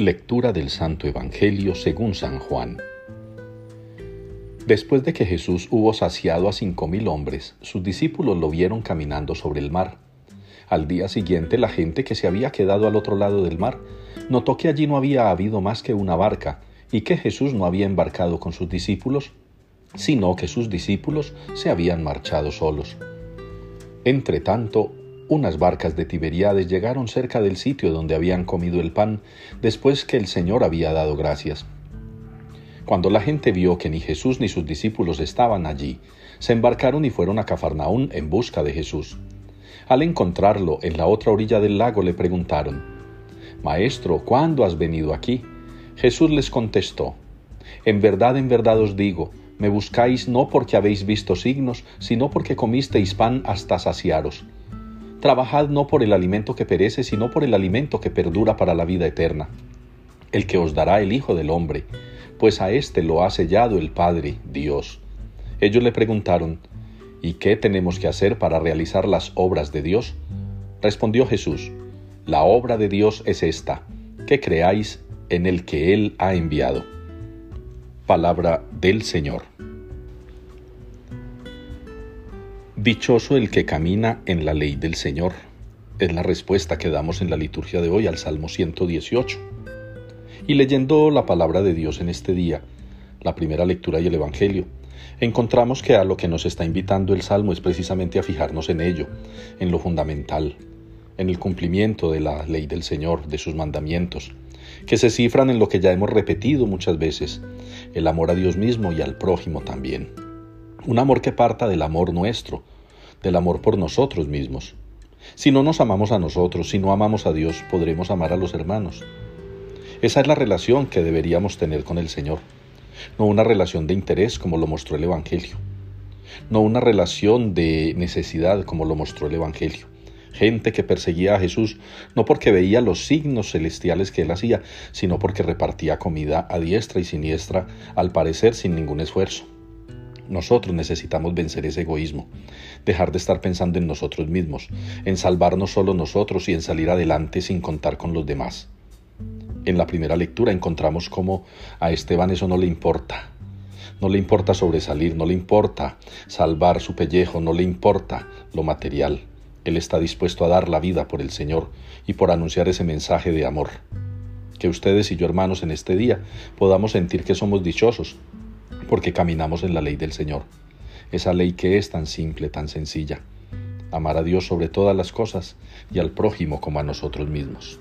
Lectura del Santo Evangelio según San Juan. Después de que Jesús hubo saciado a cinco mil hombres, sus discípulos lo vieron caminando sobre el mar. Al día siguiente la gente que se había quedado al otro lado del mar notó que allí no había habido más que una barca y que Jesús no había embarcado con sus discípulos, sino que sus discípulos se habían marchado solos. Entre tanto, unas barcas de Tiberíades llegaron cerca del sitio donde habían comido el pan después que el Señor había dado gracias. Cuando la gente vio que ni Jesús ni sus discípulos estaban allí, se embarcaron y fueron a Cafarnaún en busca de Jesús. Al encontrarlo en la otra orilla del lago le preguntaron, Maestro, ¿cuándo has venido aquí? Jesús les contestó, En verdad, en verdad os digo, me buscáis no porque habéis visto signos, sino porque comisteis pan hasta saciaros. Trabajad no por el alimento que perece, sino por el alimento que perdura para la vida eterna, el que os dará el Hijo del Hombre, pues a éste lo ha sellado el Padre, Dios. Ellos le preguntaron, ¿y qué tenemos que hacer para realizar las obras de Dios? Respondió Jesús, la obra de Dios es esta, que creáis en el que Él ha enviado. Palabra del Señor. Dichoso el que camina en la ley del Señor. Es la respuesta que damos en la liturgia de hoy al Salmo 118. Y leyendo la palabra de Dios en este día, la primera lectura y el Evangelio, encontramos que a lo que nos está invitando el Salmo es precisamente a fijarnos en ello, en lo fundamental, en el cumplimiento de la ley del Señor, de sus mandamientos, que se cifran en lo que ya hemos repetido muchas veces, el amor a Dios mismo y al prójimo también. Un amor que parta del amor nuestro, del amor por nosotros mismos. Si no nos amamos a nosotros, si no amamos a Dios, podremos amar a los hermanos. Esa es la relación que deberíamos tener con el Señor, no una relación de interés como lo mostró el Evangelio, no una relación de necesidad como lo mostró el Evangelio. Gente que perseguía a Jesús no porque veía los signos celestiales que él hacía, sino porque repartía comida a diestra y siniestra, al parecer sin ningún esfuerzo. Nosotros necesitamos vencer ese egoísmo, dejar de estar pensando en nosotros mismos, en salvarnos solo nosotros y en salir adelante sin contar con los demás. En la primera lectura encontramos cómo a Esteban eso no le importa. No le importa sobresalir, no le importa salvar su pellejo, no le importa lo material. Él está dispuesto a dar la vida por el Señor y por anunciar ese mensaje de amor. Que ustedes y yo hermanos en este día podamos sentir que somos dichosos porque caminamos en la ley del Señor. Esa ley que es tan simple, tan sencilla. Amar a Dios sobre todas las cosas y al prójimo como a nosotros mismos.